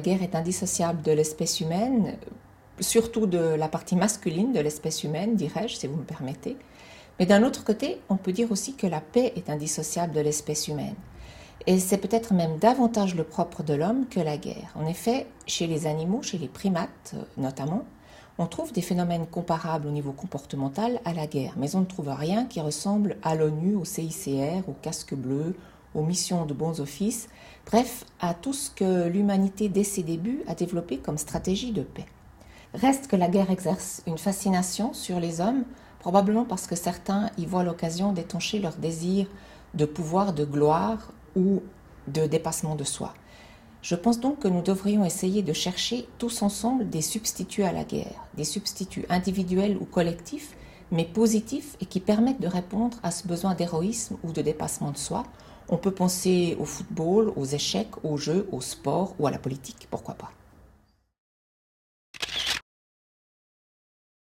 guerre est indissociable de l'espèce humaine, surtout de la partie masculine de l'espèce humaine, dirais-je, si vous me permettez. Mais d'un autre côté, on peut dire aussi que la paix est indissociable de l'espèce humaine. Et c'est peut-être même davantage le propre de l'homme que la guerre. En effet, chez les animaux, chez les primates notamment, on trouve des phénomènes comparables au niveau comportemental à la guerre, mais on ne trouve rien qui ressemble à l'ONU, au CICR, au casque bleu, aux missions de bons offices, bref, à tout ce que l'humanité dès ses débuts a développé comme stratégie de paix. Reste que la guerre exerce une fascination sur les hommes, probablement parce que certains y voient l'occasion d'étancher leur désir de pouvoir, de gloire ou de dépassement de soi. Je pense donc que nous devrions essayer de chercher tous ensemble des substituts à la guerre, des substituts individuels ou collectifs, mais positifs et qui permettent de répondre à ce besoin d'héroïsme ou de dépassement de soi. On peut penser au football, aux échecs, aux jeux, au sport ou à la politique, pourquoi pas.